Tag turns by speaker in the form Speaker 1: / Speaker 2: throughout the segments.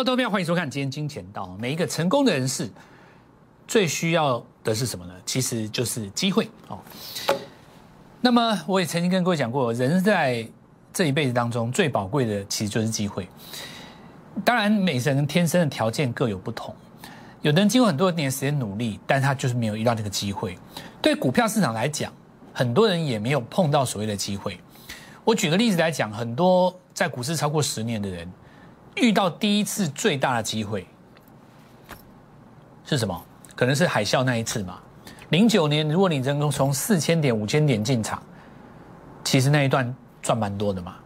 Speaker 1: 国投票，欢迎收看今天金钱道。每一个成功的人士最需要的是什么呢？其实就是机会哦。那么我也曾经跟各位讲过，人在这一辈子当中最宝贵的其实就是机会。当然，每个人天生的条件各有不同，有的人经过很多年时间努力，但他就是没有遇到这个机会。对股票市场来讲，很多人也没有碰到所谓的机会。我举个例子来讲，很多在股市超过十年的人。遇到第一次最大的机会是什么？可能是海啸那一次嘛。零九年，如果你能够从四千点、五千点进场，其实那一段赚蛮多的嘛。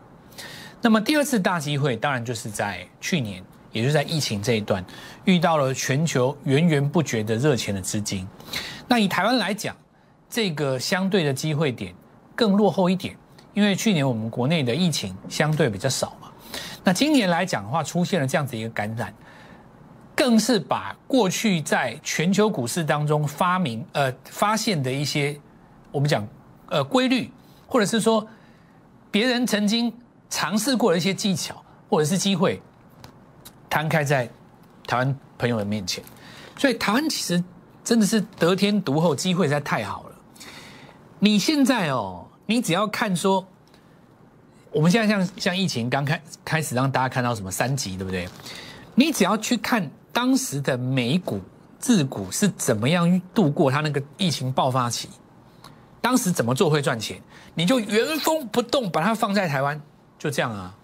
Speaker 1: 那么第二次大机会，当然就是在去年，也就是在疫情这一段，遇到了全球源源不绝的热钱的资金。那以台湾来讲，这个相对的机会点更落后一点，因为去年我们国内的疫情相对比较少。那今年来讲的话，出现了这样子一个感染，更是把过去在全球股市当中发明呃发现的一些我们讲呃规律，或者是说别人曾经尝试过的一些技巧或者是机会，摊开在台湾朋友的面前。所以台湾其实真的是得天独厚，机会实在太好了。你现在哦，你只要看说。我们现在像像疫情刚开开始，让大家看到什么三级，对不对？你只要去看当时的美股、自股是怎么样度过它那个疫情爆发期，当时怎么做会赚钱，你就原封不动把它放在台湾，就这样啊。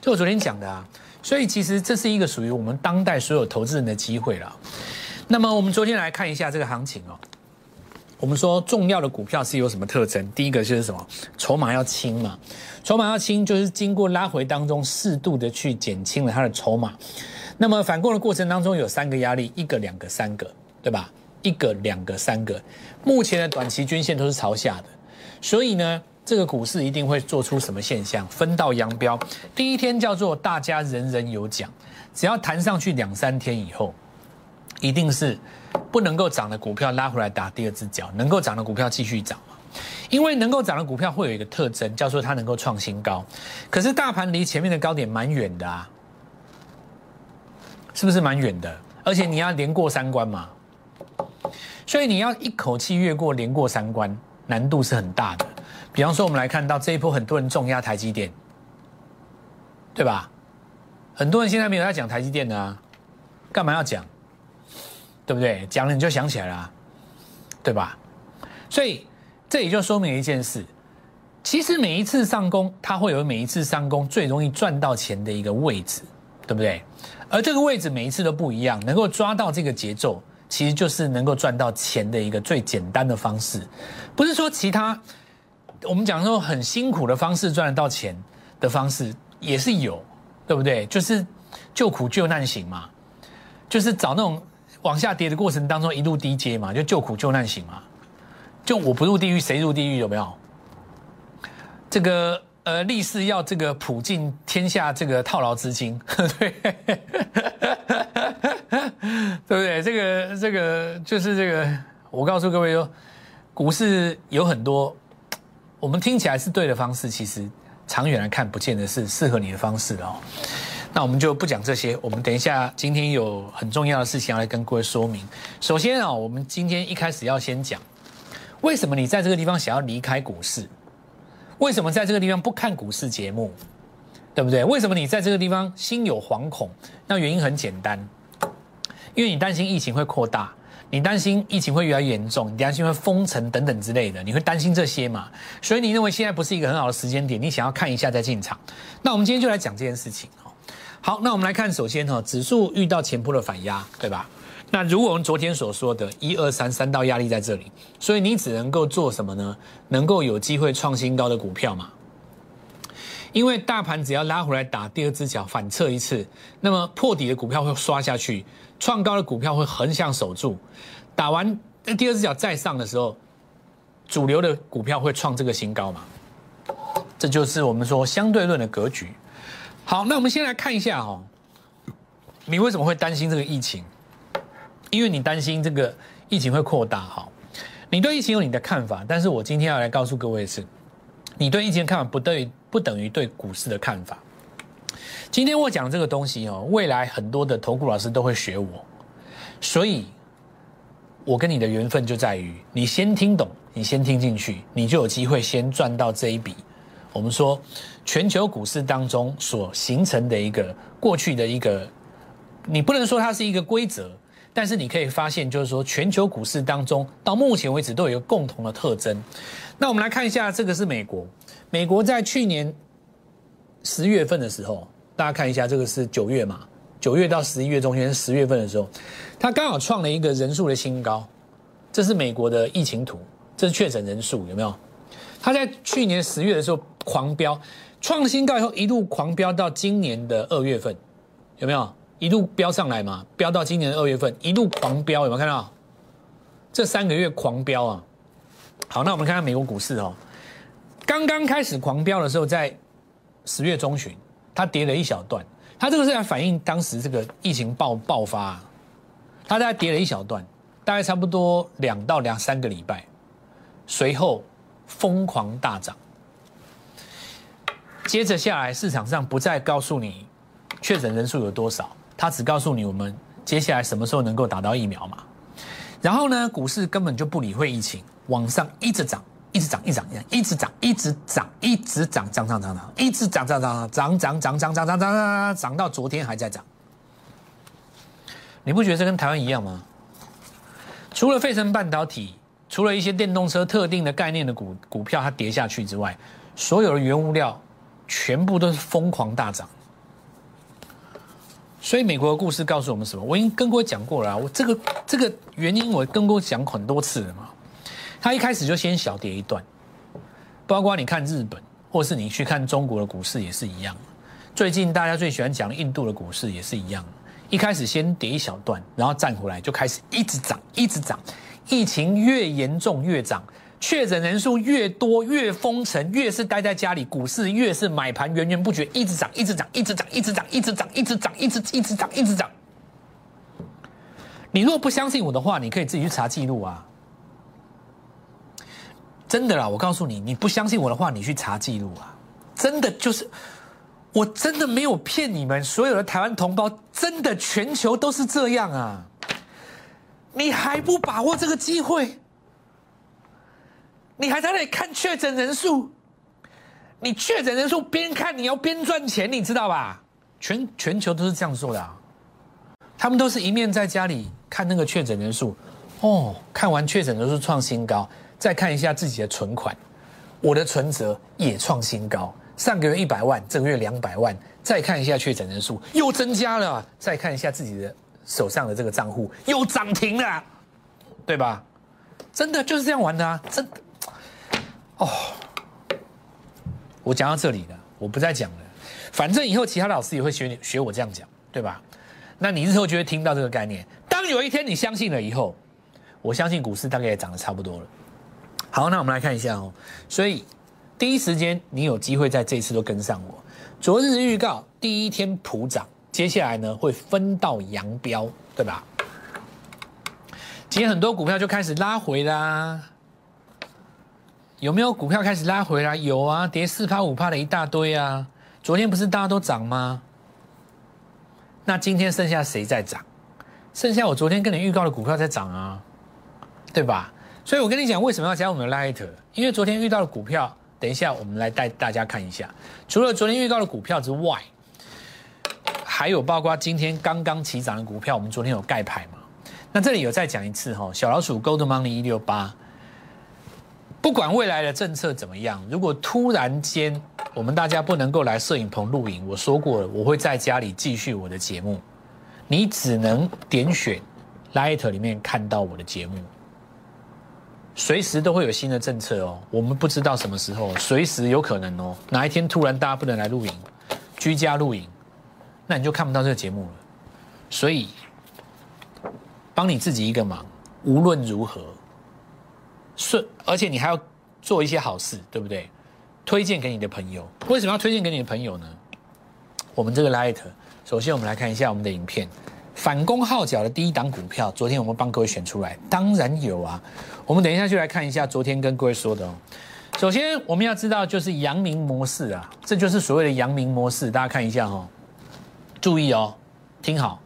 Speaker 1: 就我昨天讲的啊，所以其实这是一个属于我们当代所有投资人的机会了。那么我们昨天来看一下这个行情哦。我们说重要的股票是有什么特征？第一个就是什么？筹码要轻嘛。筹码要轻，就是经过拉回当中适度的去减轻了它的筹码。那么反攻的过程当中有三个压力，一个、两个、三个，对吧？一个、两个、三个。目前的短期均线都是朝下的，所以呢，这个股市一定会做出什么现象？分道扬镳。第一天叫做大家人人有奖，只要弹上去两三天以后，一定是。不能够涨的股票拉回来打第二只脚，能够涨的股票继续涨？因为能够涨的股票会有一个特征，叫做它能够创新高。可是大盘离前面的高点蛮远的啊，是不是蛮远的？而且你要连过三关嘛，所以你要一口气越过连过三关，难度是很大的。比方说，我们来看到这一波很多人重压台积电，对吧？很多人现在没有在讲台积电呢啊，干嘛要讲？对不对？讲了你就想起来了，对吧？所以这也就说明一件事：其实每一次上攻，它会有每一次上攻最容易赚到钱的一个位置，对不对？而这个位置每一次都不一样，能够抓到这个节奏，其实就是能够赚到钱的一个最简单的方式。不是说其他我们讲说很辛苦的方式赚得到钱的方式也是有，对不对？就是救苦救难型嘛，就是找那种。往下跌的过程当中，一路低阶嘛，就救苦救难型嘛，就我不入地狱谁入地狱有没有？这个呃，立誓要这个普尽天下这个套牢资金，对，不对？这个这个就是这个，我告诉各位说，股市有很多我们听起来是对的方式，其实长远来看，不见得是适合你的方式哦。那我们就不讲这些，我们等一下今天有很重要的事情要来跟各位说明。首先啊，我们今天一开始要先讲，为什么你在这个地方想要离开股市？为什么在这个地方不看股市节目？对不对？为什么你在这个地方心有惶恐？那原因很简单，因为你担心疫情会扩大，你担心疫情会越来越严重，你担心会封城等等之类的，你会担心这些嘛？所以你认为现在不是一个很好的时间点，你想要看一下再进场。那我们今天就来讲这件事情。好，那我们来看，首先哈，指数遇到前波的反压，对吧？那如果我们昨天所说的一二三三道压力在这里，所以你只能够做什么呢？能够有机会创新高的股票嘛？因为大盘只要拉回来打第二只脚反侧一次，那么破底的股票会刷下去，创高的股票会横向守住，打完第二只脚再上的时候，主流的股票会创这个新高嘛？这就是我们说相对论的格局。好，那我们先来看一下哦，你为什么会担心这个疫情？因为你担心这个疫情会扩大哈。你对疫情有你的看法，但是我今天要来告诉各位是，你对疫情的看法不对，不等于对股市的看法。今天我讲这个东西哦，未来很多的投顾老师都会学我，所以，我跟你的缘分就在于你先听懂，你先听进去，你就有机会先赚到这一笔。我们说，全球股市当中所形成的一个过去的一个，你不能说它是一个规则。但是你可以发现，就是说，全球股市当中到目前为止都有一个共同的特征。那我们来看一下，这个是美国。美国在去年十月份的时候，大家看一下，这个是九月嘛？九月到十一月中间十月份的时候，它刚好创了一个人数的新高。这是美国的疫情图，这是确诊人数有没有？它在去年十月的时候狂飙，创新高以后一路狂飙到今年的二月份，有没有？一路飙上来嘛，飙到今年的二月份，一路狂飙，有没有看到？这三个月狂飙啊！好，那我们看看美国股市哦，刚刚开始狂飙的时候，在十月中旬，它跌了一小段，它这个是在反映当时这个疫情爆爆发，啊它大概跌了一小段，大概差不多两到两三个礼拜，随后疯狂大涨，接着下来市场上不再告诉你确诊人数有多少。他只告诉你我们接下来什么时候能够打到疫苗嘛？然后呢，股市根本就不理会疫情，往上一直涨，一直涨，一涨一直涨，一直涨，一直涨，涨涨涨涨，一直涨涨涨涨涨涨涨涨涨涨涨到昨天还在涨。你不觉得这跟台湾一样吗？除了费城半导体，除了一些电动车特定的概念的股股票它跌下去之外，所有的原物料全部都是疯狂大涨。所以美国的故事告诉我们什么？我已经跟各位讲过了，我这个这个原因我跟各位讲很多次了嘛。他一开始就先小跌一段，包括你看日本，或是你去看中国的股市也是一样。最近大家最喜欢讲印度的股市也是一样，一开始先跌一小段，然后站回来就开始一直涨，一直涨，疫情越严重越涨。确诊人数越多，越封城，越是待在家里，股市越是买盘源源不绝，一直涨，一直涨，一直涨，一直涨，一直涨，一直涨，一直一直涨，一直涨。你如果不相信我的话，你可以自己去查记录啊。真的啦，我告诉你，你不相信我的话，你去查记录啊。真的就是，我真的没有骗你们，所有的台湾同胞，真的全球都是这样啊。你还不把握这个机会？你还在那里看确诊人数？你确诊人数边看你要边赚钱，你知道吧？全全球都是这样做的啊！他们都是一面在家里看那个确诊人数，哦，看完确诊人数创新高，再看一下自己的存款，我的存折也创新高，上个月一百万，这个月两百万，再看一下确诊人数又增加了，再看一下自己的手上的这个账户又涨停了，对吧？真的就是这样玩的啊！真。哦，我讲到这里了，我不再讲了。反正以后其他老师也会学你学我这样讲，对吧？那你日后就会听到这个概念。当有一天你相信了以后，我相信股市大概也涨得差不多了。好，那我们来看一下哦。所以第一时间你有机会在这次都跟上我。昨日预告第一天普涨，接下来呢会分道扬镳，对吧？今天很多股票就开始拉回啦。有没有股票开始拉回来？有啊，跌四趴五趴的一大堆啊！昨天不是大家都涨吗？那今天剩下谁在涨？剩下我昨天跟你预告的股票在涨啊，对吧？所以我跟你讲，为什么要加我们的 Light？因为昨天遇到的股票，等一下我们来带大家看一下。除了昨天预告的股票之外，还有包括今天刚刚起涨的股票，我们昨天有盖牌嘛？那这里有再讲一次哈，小老鼠 Gold Money 一六八。不管未来的政策怎么样，如果突然间我们大家不能够来摄影棚录影，我说过了，我会在家里继续我的节目，你只能点选 Light 里面看到我的节目。随时都会有新的政策哦，我们不知道什么时候，随时有可能哦，哪一天突然大家不能来录影，居家录影，那你就看不到这个节目了。所以，帮你自己一个忙，无论如何。顺，而且你还要做一些好事，对不对？推荐给你的朋友。为什么要推荐给你的朋友呢？我们这个 Light，首先我们来看一下我们的影片。反攻号角的第一档股票，昨天我们帮各位选出来，当然有啊。我们等一下就来看一下昨天跟各位说的哦。首先我们要知道就是阳明模式啊，这就是所谓的阳明模式。大家看一下哈，注意哦，听好，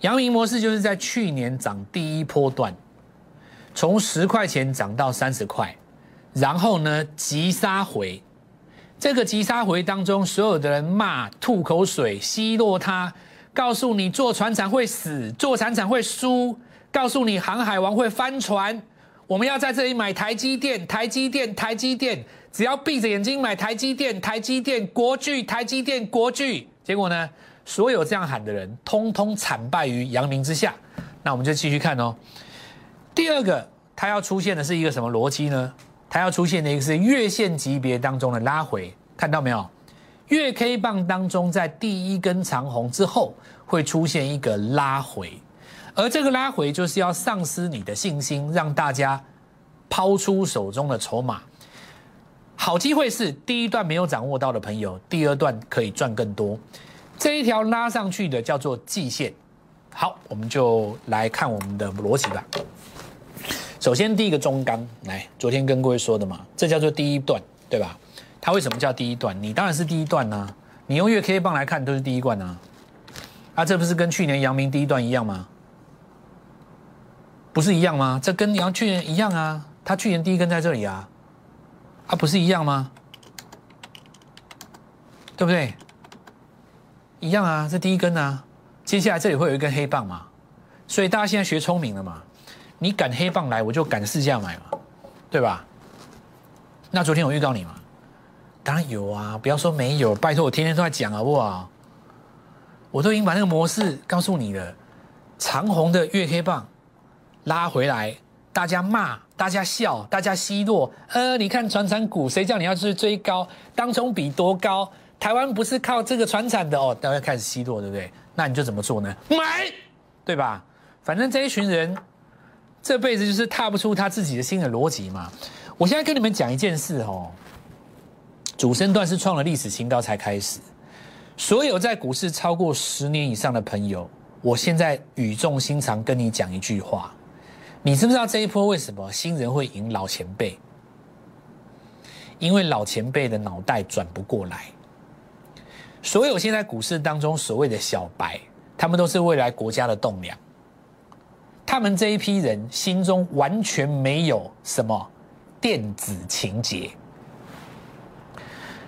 Speaker 1: 阳明模式就是在去年涨第一波段，从十块钱涨到三十块，然后呢急杀回。这个急杀回当中，所有的人骂、吐口水、奚落他，告诉你做船厂会死，做船厂会输，告诉你航海王会翻船。我们要在这里买台积电，台积电，台积电，只要闭着眼睛买台积电，台积电国巨，台积电国巨。结果呢，所有这样喊的人，通通惨败于阳明之下。那我们就继续看哦。第二个，它要出现的是一个什么逻辑呢？它要出现的一个是月线级别当中的拉回，看到没有？月 K 棒当中，在第一根长红之后，会出现一个拉回。而这个拉回就是要丧失你的信心，让大家抛出手中的筹码。好机会是第一段没有掌握到的朋友，第二段可以赚更多。这一条拉上去的叫做季线。好，我们就来看我们的逻辑吧。首先第一个中钢，来，昨天跟各位说的嘛，这叫做第一段，对吧？它为什么叫第一段？你当然是第一段呐。你用月 K 棒来看，都是第一段呐。啊，这不是跟去年阳明第一段一样吗？不是一样吗？这跟杨去年一样啊，他去年第一根在这里啊，啊不是一样吗？对不对？一样啊，这第一根啊，接下来这里会有一根黑棒嘛，所以大家现在学聪明了嘛，你赶黑棒来，我就赶试驾买嘛，对吧？那昨天我遇到你嘛，当然有啊，不要说没有，拜托我天天都在讲好不好？我都已经把那个模式告诉你了，长红的月黑棒。拉回来，大家骂，大家笑，大家奚落。呃，你看船产股，谁叫你要去追高？当中比多高？台湾不是靠这个船产的哦，大家开始奚落，对不对？那你就怎么做呢？买，对吧？反正这一群人这辈子就是踏不出他自己的新的逻辑嘛。我现在跟你们讲一件事哦，主升段是创了历史新高才开始。所有在股市超过十年以上的朋友，我现在语重心长跟你讲一句话。你知不知道这一波为什么新人会赢老前辈？因为老前辈的脑袋转不过来。所有现在股市当中所谓的小白，他们都是未来国家的栋梁。他们这一批人心中完全没有什么电子情节。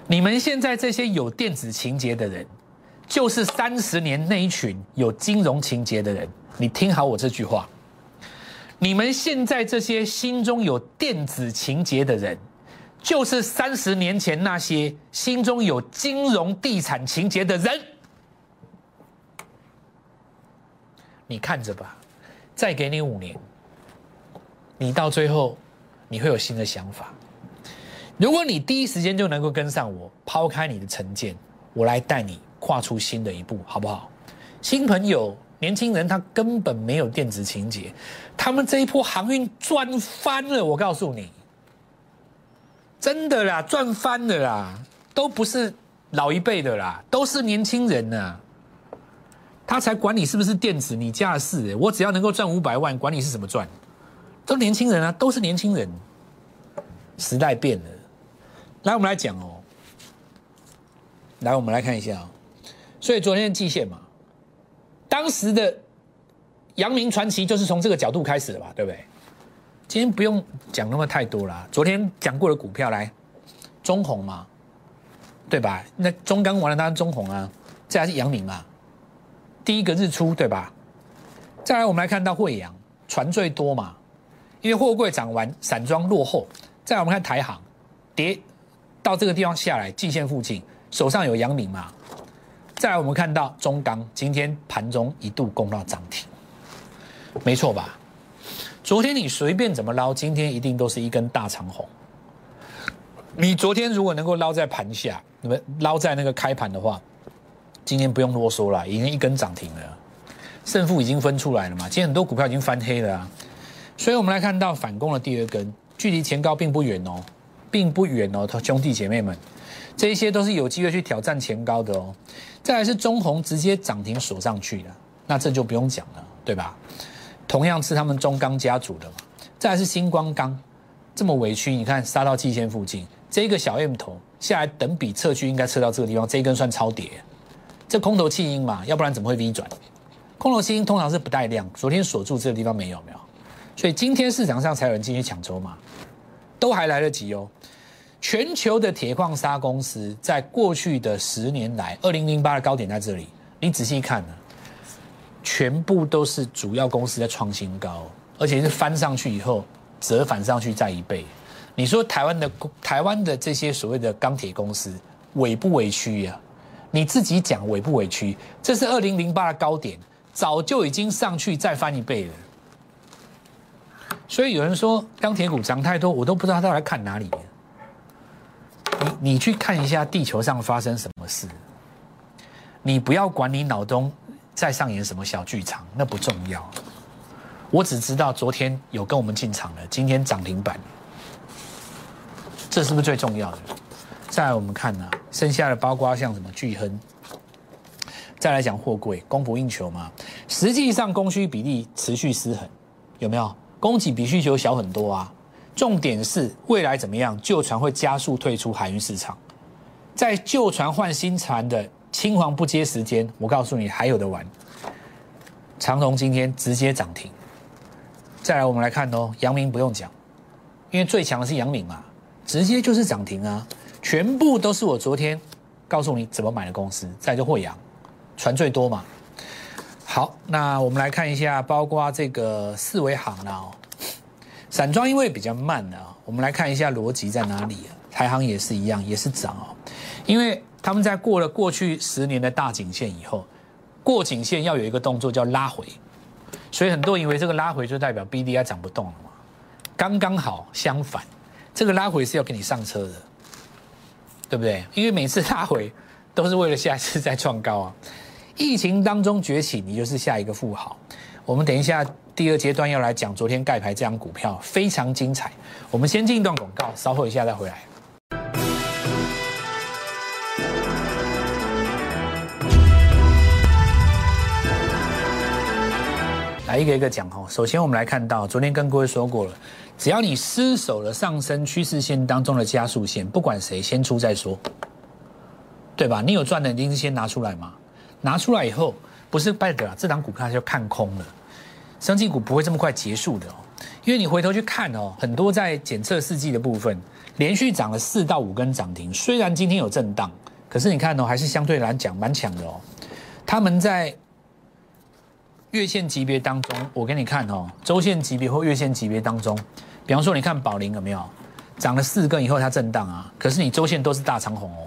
Speaker 1: 你们现在这些有电子情节的人，就是三十年那一群有金融情节的人。你听好我这句话。你们现在这些心中有电子情节的人，就是三十年前那些心中有金融地产情节的人。你看着吧，再给你五年，你到最后你会有新的想法。如果你第一时间就能够跟上我，抛开你的成见，我来带你跨出新的一步，好不好？新朋友。年轻人他根本没有电子情节，他们这一波航运赚翻了，我告诉你，真的啦，赚翻了啦，都不是老一辈的啦，都是年轻人呐，他才管你是不是电子，你家的事，我只要能够赚五百万，管你是怎么赚，都年轻人啊，都是年轻人，时代变了，来我们来讲哦，来我们来看一下哦，所以昨天的季线嘛。当时的阳明传奇就是从这个角度开始的吧，对不对？今天不用讲那么太多了。昨天讲过的股票来，中红嘛，对吧？那中钢完了，当然中红啊，再来是阳明嘛，第一个日出对吧？再来我们来看到惠阳，船最多嘛，因为货柜涨完，散装落后。再来我们看台航，跌到这个地方下来，季线附近，手上有阳明嘛。再来，我们看到中钢今天盘中一度攻到涨停，没错吧？昨天你随便怎么捞，今天一定都是一根大长红。你昨天如果能够捞在盘下，你们捞在那个开盘的话，今天不用啰嗦了，已经一根涨停了，胜负已经分出来了嘛。今天很多股票已经翻黑了啊，所以我们来看到反攻的第二根，距离前高并不远哦，并不远哦，兄弟姐妹们。这一些都是有机会去挑战前高的哦，再来是中红直接涨停锁上去的，那这就不用讲了，对吧？同样是他们中钢家族的嘛。再来是星光钢，这么委屈，你看杀到季线附近，这个小 M 头下来等比测距应该测到这个地方，这一根算超跌，这空头弃婴嘛，要不然怎么会 V 转？空头弃婴通常是不带量，昨天锁住这个地方没有没有，所以今天市场上才有人进去抢筹码，都还来得及哦。全球的铁矿砂公司在过去的十年来，二零零八的高点在这里，你仔细看呢，全部都是主要公司在创新高，而且是翻上去以后折返上去再一倍。你说台湾的台湾的这些所谓的钢铁公司委不委屈呀？你自己讲委不委屈？这是二零零八的高点，早就已经上去再翻一倍了。所以有人说钢铁股涨太多，我都不知道他来看哪里。你你去看一下地球上发生什么事，你不要管你脑中在上演什么小剧场，那不重要。我只知道昨天有跟我们进场了，今天涨停板。这是不是最重要的？再来我们看呢，剩下的包括像什么巨亨，再来讲货柜供不应求嘛，实际上供需比例持续失衡，有没有？供给比需求小很多啊。重点是未来怎么样？旧船会加速退出海运市场，在旧船换新船的青黄不接时间，我告诉你还有的玩。长荣今天直接涨停。再来我们来看哦，阳明不用讲，因为最强的是阳明嘛。直接就是涨停啊！全部都是我昨天告诉你怎么买的公司，再就惠阳，船最多嘛。好，那我们来看一下，包括这个四维行啦哦。散装因为比较慢啊，我们来看一下逻辑在哪里啊？台行也是一样，也是涨哦。因为他们在过了过去十年的大颈线以后，过颈线要有一个动作叫拉回，所以很多以为这个拉回就代表 B D I 涨不动了嘛。刚刚好相反。这个拉回是要给你上车的，对不对？因为每次拉回都是为了下一次再创高啊。疫情当中崛起，你就是下一个富豪。我们等一下第二阶段要来讲昨天盖牌这张股票非常精彩。我们先进一段广告，稍后一下再回来。来一个一个讲哈。首先我们来看到，昨天跟各位说过了。只要你失守了上升趋势线当中的加速线，不管谁先出再说，对吧？你有赚的一定是先拿出来嘛，拿出来以后不是拜的，这档股票就看空了，升绩股不会这么快结束的哦，因为你回头去看哦，很多在检测试剂的部分连续涨了四到五根涨停，虽然今天有震荡，可是你看哦，还是相对来讲蛮强的哦，他们在。月线级别当中，我给你看哦，周线级别或月线级别当中，比方说你看宝林有没有涨了四根以后它震荡啊？可是你周线都是大长红哦，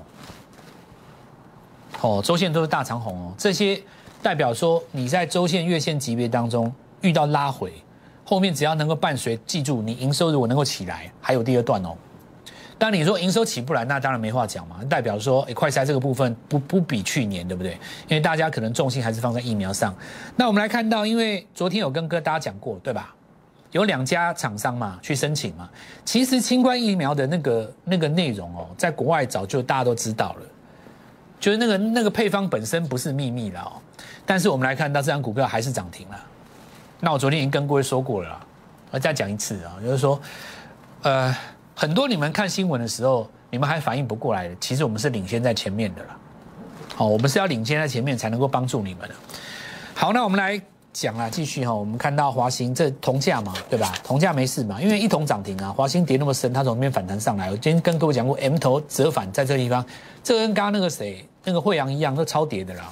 Speaker 1: 哦，周线都是大长红哦，这些代表说你在周线、月线级别当中遇到拉回，后面只要能够伴随，记住你营收如果能够起来，还有第二段哦。当你说营收起不来，那当然没话讲嘛。代表说，哎，快筛这个部分不不比去年，对不对？因为大家可能重心还是放在疫苗上。那我们来看到，因为昨天有跟哥大家讲过，对吧？有两家厂商嘛去申请嘛。其实新冠疫苗的那个那个内容哦，在国外早就大家都知道了，就是那个那个配方本身不是秘密了哦。但是我们来看到这张股票还是涨停了。那我昨天已经跟各位说过了，我再讲一次啊，就是说，呃。很多你们看新闻的时候，你们还反应不过来的，其实我们是领先在前面的了。好，我们是要领先在前面才能够帮助你们的。好，那我们来讲啊，继续哈，我们看到华兴这铜价嘛，对吧？铜价没事嘛，因为一铜涨停啊，华兴跌那么深，它从那边反弹上来。我今天跟各位讲过，M 头折返在这个地方，这跟刚刚那个谁，那个惠阳一样，都超跌的啦。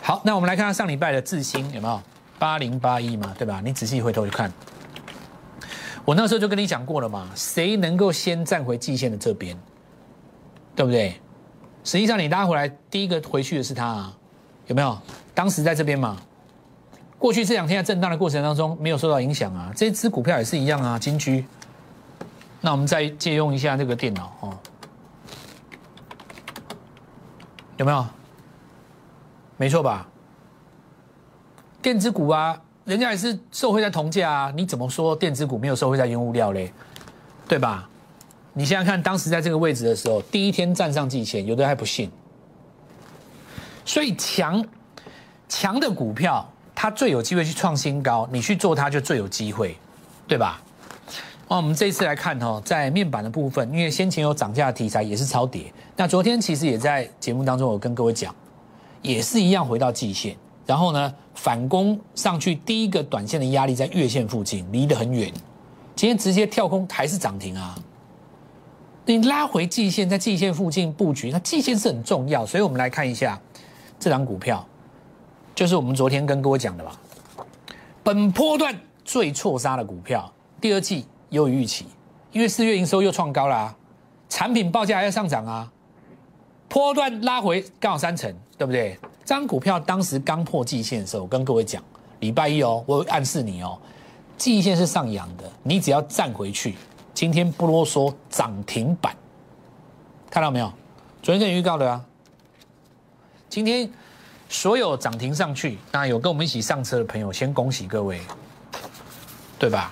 Speaker 1: 好，那我们来看看上礼拜的智新有没有八零八一嘛，对吧？你仔细回头去看。我那时候就跟你讲过了嘛，谁能够先站回季线的这边，对不对？实际上你拉回来，第一个回去的是他，啊，有没有？当时在这边嘛，过去这两天在震荡的过程当中没有受到影响啊。这支股票也是一样啊，金居。那我们再借用一下这个电脑哦，有没有？没错吧？电子股啊。人家也是受惠在铜价啊，你怎么说电子股没有受惠在原物料嘞？对吧？你现在看当时在这个位置的时候，第一天站上季线，有的还不信。所以强强的股票，它最有机会去创新高，你去做它就最有机会，对吧？那我们这一次来看哦，在面板的部分，因为先前有涨价的题材也是超跌，那昨天其实也在节目当中有跟各位讲。也是一样回到季线，然后呢反攻上去，第一个短线的压力在月线附近，离得很远。今天直接跳空还是涨停啊！你拉回季线，在季线附近布局，那季线是很重要，所以我们来看一下这张股票，就是我们昨天跟各位讲的吧。本波段最错杀的股票，第二季优于预期，因为四月营收又创高了，产品报价还要上涨啊。波段拉回刚好三成，对不对？这张股票当时刚破季线的时候，我跟各位讲，礼拜一哦，我暗示你哦，季线是上扬的，你只要站回去。今天不啰嗦，涨停板，看到没有？昨天跟你预告的啊。今天所有涨停上去，那有跟我们一起上车的朋友，先恭喜各位，对吧？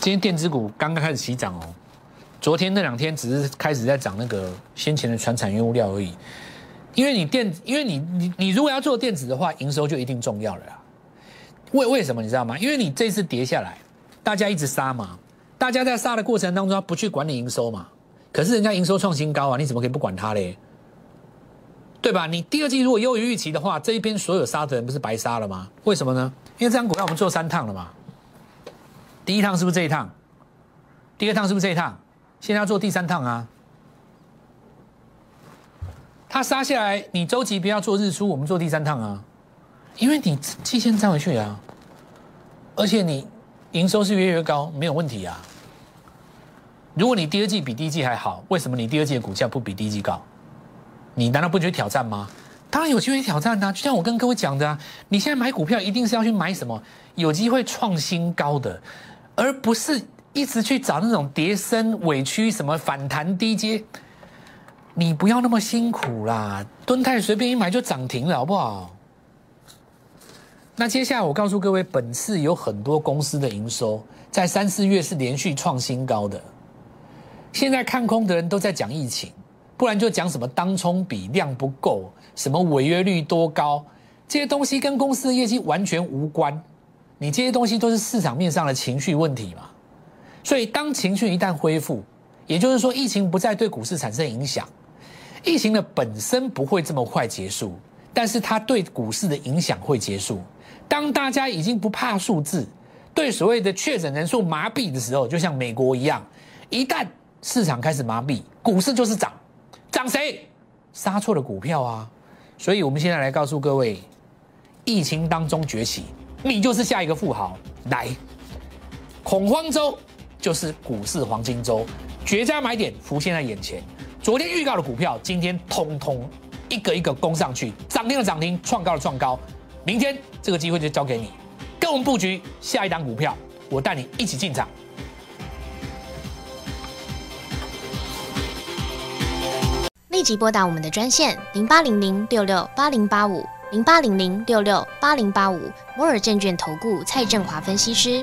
Speaker 1: 今天电子股刚刚开始起涨哦，昨天那两天只是开始在涨那个先前的传产原物料而已。因为你电，因为你你你如果要做电子的话，营收就一定重要了啦。为为什么你知道吗？因为你这次跌下来，大家一直杀嘛，大家在杀的过程当中，不去管理营收嘛。可是人家营收创新高啊，你怎么可以不管它嘞？对吧？你第二季如果优于预期的话，这一边所有杀的人不是白杀了吗？为什么呢？因为这张股票我们做三趟了嘛。第一趟是不是这一趟？第二趟是不是这一趟？现在要做第三趟啊。它杀下来，你周期不要做日出，我们做第三趟啊。因为你季线站回去啊，而且你营收是越越高，没有问题啊。如果你第二季比第一季还好，为什么你第二季的股价不比第一季高？你难道不觉得挑战吗？当然有机会挑战啊！就像我跟各位讲的啊，你现在买股票一定是要去买什么有机会创新高的，而不是一直去找那种跌升委屈什么反弹低阶。你不要那么辛苦啦，敦泰随便一买就涨停了，好不好？那接下来我告诉各位，本次有很多公司的营收在三四月是连续创新高的。现在看空的人都在讲疫情，不然就讲什么当冲比量不够，什么违约率多高，这些东西跟公司的业绩完全无关。你这些东西都是市场面上的情绪问题嘛。所以当情绪一旦恢复，也就是说疫情不再对股市产生影响，疫情的本身不会这么快结束，但是它对股市的影响会结束。当大家已经不怕数字，对所谓的确诊人数麻痹的时候，就像美国一样，一旦市场开始麻痹，股市就是涨，涨谁？杀错了股票啊！所以我们现在来告诉各位，疫情当中崛起，你就是下一个富豪。来，恐慌周就是股市黄金周，绝佳买点浮现在眼前。昨天预告的股票，今天通通一个一个攻上去，涨停的涨停，创高的创高。明天这个机会就交给你，跟我们布局下一档股票，我带你一起进场。
Speaker 2: 立即拨打我们的专线零八零零六六八零八五零八零零六六八零八五摩尔证券投顾蔡振华分析师。